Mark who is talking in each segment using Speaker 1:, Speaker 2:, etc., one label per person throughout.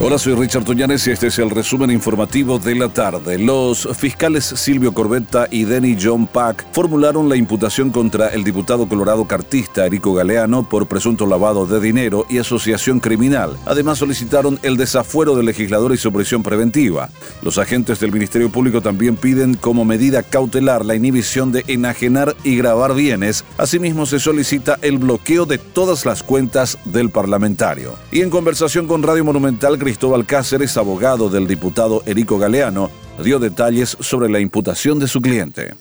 Speaker 1: Hola, soy Richard Toñanes y este es el resumen informativo de la tarde. Los fiscales Silvio Corbetta y Denny John Pack formularon la imputación contra el diputado colorado cartista Erico Galeano por presunto lavado de dinero y asociación criminal. Además solicitaron el desafuero del legislador y su prisión preventiva. Los agentes del Ministerio Público también piden como medida cautelar la inhibición de enajenar y grabar bienes. Asimismo se solicita el bloqueo de todas las cuentas del parlamentario. Y en conversación con Radio Monumental, Cristóbal Cáceres, abogado del diputado Erico Galeano, dio detalles sobre la imputación de su cliente.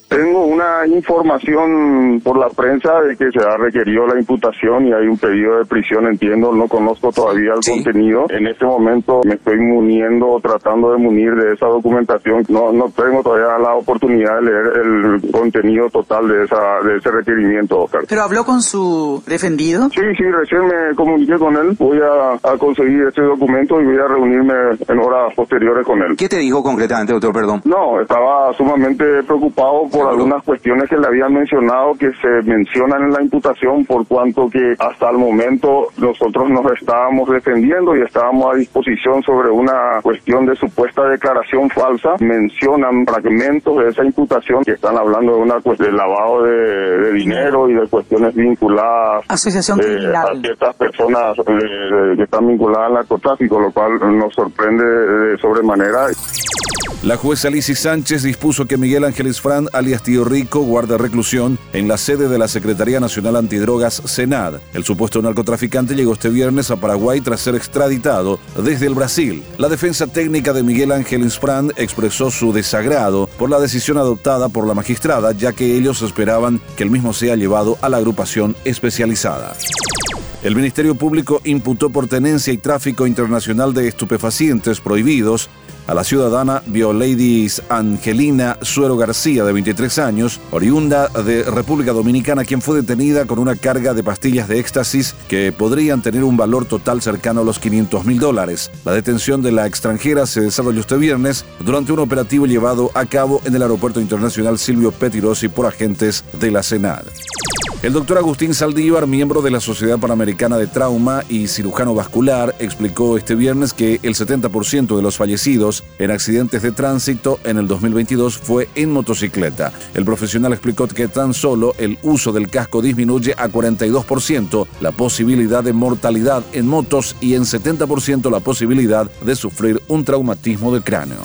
Speaker 2: Una información por la prensa de que se ha requerido la imputación y hay un pedido de prisión, entiendo, no conozco todavía el contenido. En este momento me estoy muniendo, tratando de munir de esa documentación. No, no tengo todavía la oportunidad de leer el contenido total de esa de ese requerimiento, Oscar.
Speaker 3: ¿Pero habló con su defendido?
Speaker 2: Sí, sí, recién me comuniqué con él. Voy a, a conseguir este documento y voy a reunirme en horas posteriores con él.
Speaker 4: ¿Qué te dijo concretamente, perdón?
Speaker 2: No, estaba sumamente preocupado por algunas cuestiones que le habían mencionado que se mencionan en la imputación, por cuanto que hasta el momento nosotros nos estábamos defendiendo y estábamos a disposición sobre una cuestión de supuesta declaración falsa. Mencionan fragmentos de esa imputación que están hablando de una cuestión de lavado de, dinero y de cuestiones vinculadas
Speaker 3: Asociación
Speaker 2: eh, a ciertas personas eh, que están vinculadas al narcotráfico, lo cual nos sorprende de sobremanera.
Speaker 1: La jueza Alicia Sánchez dispuso que Miguel Ángeles Fran, alias Tío Rico, guarde reclusión en la sede de la Secretaría Nacional Antidrogas, Senad. El supuesto narcotraficante llegó este viernes a Paraguay tras ser extraditado desde el Brasil. La defensa técnica de Miguel Ángeles Fran expresó su desagrado por la decisión adoptada por la magistrada, ya que ellos esperaban que el mismo sea llevado a la agrupación especializada. El Ministerio Público imputó por tenencia y tráfico internacional de estupefacientes prohibidos a la ciudadana Violadis Angelina Suero García, de 23 años, oriunda de República Dominicana, quien fue detenida con una carga de pastillas de éxtasis que podrían tener un valor total cercano a los 500 mil dólares. La detención de la extranjera se desarrolló este viernes durante un operativo llevado a cabo en el Aeropuerto Internacional Silvio Petirosi por agentes de la Senad. El doctor Agustín Saldívar, miembro de la Sociedad Panamericana de Trauma y cirujano vascular, explicó este viernes que el 70% de los fallecidos en accidentes de tránsito en el 2022 fue en motocicleta. El profesional explicó que tan solo el uso del casco disminuye a 42% la posibilidad de mortalidad en motos y en 70% la posibilidad de sufrir un traumatismo de cráneo.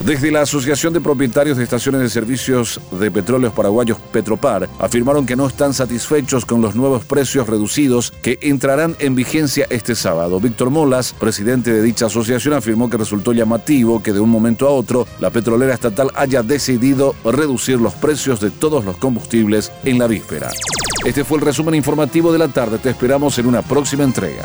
Speaker 1: Desde la Asociación de Propietarios de Estaciones de Servicios de Petróleos Paraguayos Petropar afirmaron que no están satisfechos con los nuevos precios reducidos que entrarán en vigencia este sábado. Víctor Molas, presidente de dicha asociación, afirmó que resultó llamativo que de un momento a otro la petrolera estatal haya decidido reducir los precios de todos los combustibles en la víspera. Este fue el resumen informativo de la tarde. Te esperamos en una próxima entrega.